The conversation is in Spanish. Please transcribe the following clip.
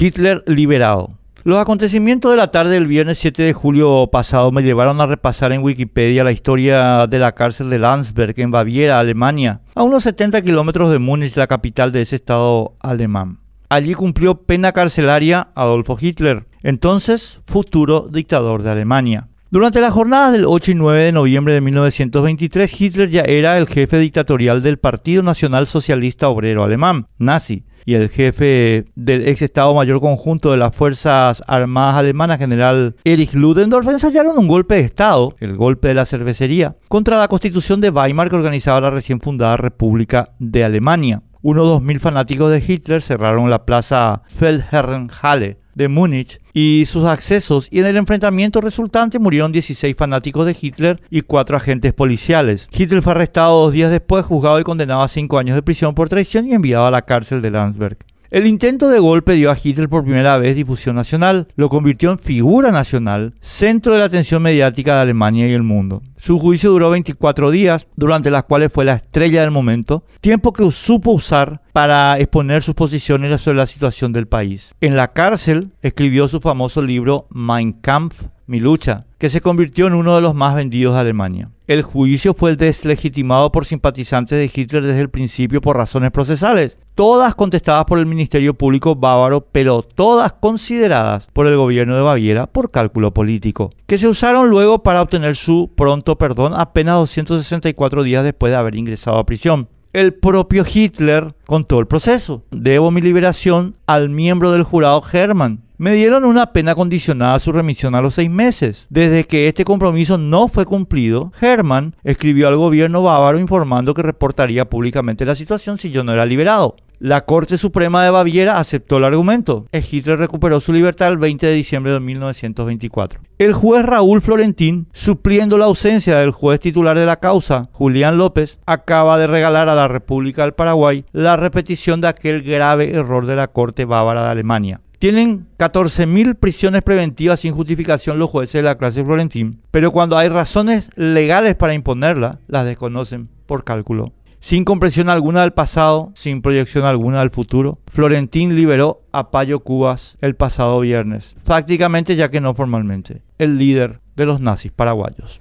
Hitler liberado. Los acontecimientos de la tarde del viernes 7 de julio pasado me llevaron a repasar en Wikipedia la historia de la cárcel de Landsberg en Baviera, Alemania, a unos 70 kilómetros de Múnich, la capital de ese estado alemán. Allí cumplió pena carcelaria Adolfo Hitler, entonces futuro dictador de Alemania. Durante las jornadas del 8 y 9 de noviembre de 1923, Hitler ya era el jefe dictatorial del Partido Nacional Socialista Obrero Alemán, nazi, y el jefe del ex Estado Mayor Conjunto de las Fuerzas Armadas Alemanas, general Erich Ludendorff, ensayaron un golpe de Estado, el golpe de la cervecería, contra la constitución de Weimar que organizaba la recién fundada República de Alemania. Unos 2.000 fanáticos de Hitler cerraron la plaza Feldherrenhalle de Múnich y sus accesos y en el enfrentamiento resultante murieron 16 fanáticos de Hitler y 4 agentes policiales. Hitler fue arrestado dos días después, juzgado y condenado a 5 años de prisión por traición y enviado a la cárcel de Landsberg. El intento de golpe dio a Hitler por primera vez difusión nacional, lo convirtió en figura nacional, centro de la atención mediática de Alemania y el mundo. Su juicio duró 24 días, durante las cuales fue la estrella del momento, tiempo que supo usar para exponer sus posiciones sobre la situación del país. En la cárcel escribió su famoso libro Mein Kampf, mi lucha, que se convirtió en uno de los más vendidos de Alemania. El juicio fue deslegitimado por simpatizantes de Hitler desde el principio por razones procesales, todas contestadas por el Ministerio Público bávaro, pero todas consideradas por el gobierno de Baviera por cálculo político, que se usaron luego para obtener su pronto perdón apenas 264 días después de haber ingresado a prisión el propio Hitler contó el proceso. Debo mi liberación al miembro del jurado Hermann. Me dieron una pena condicionada a su remisión a los seis meses. Desde que este compromiso no fue cumplido, Hermann escribió al gobierno bávaro informando que reportaría públicamente la situación si yo no era liberado. La Corte Suprema de Baviera aceptó el argumento. Hitler recuperó su libertad el 20 de diciembre de 1924. El juez Raúl Florentín, supliendo la ausencia del juez titular de la causa, Julián López, acaba de regalar a la República del Paraguay la repetición de aquel grave error de la Corte Bávara de Alemania. Tienen 14.000 prisiones preventivas sin justificación los jueces de la clase Florentín, pero cuando hay razones legales para imponerla, las desconocen por cálculo. Sin comprensión alguna del pasado, sin proyección alguna del futuro, Florentín liberó a Payo Cubas el pasado viernes, prácticamente ya que no formalmente, el líder de los nazis paraguayos.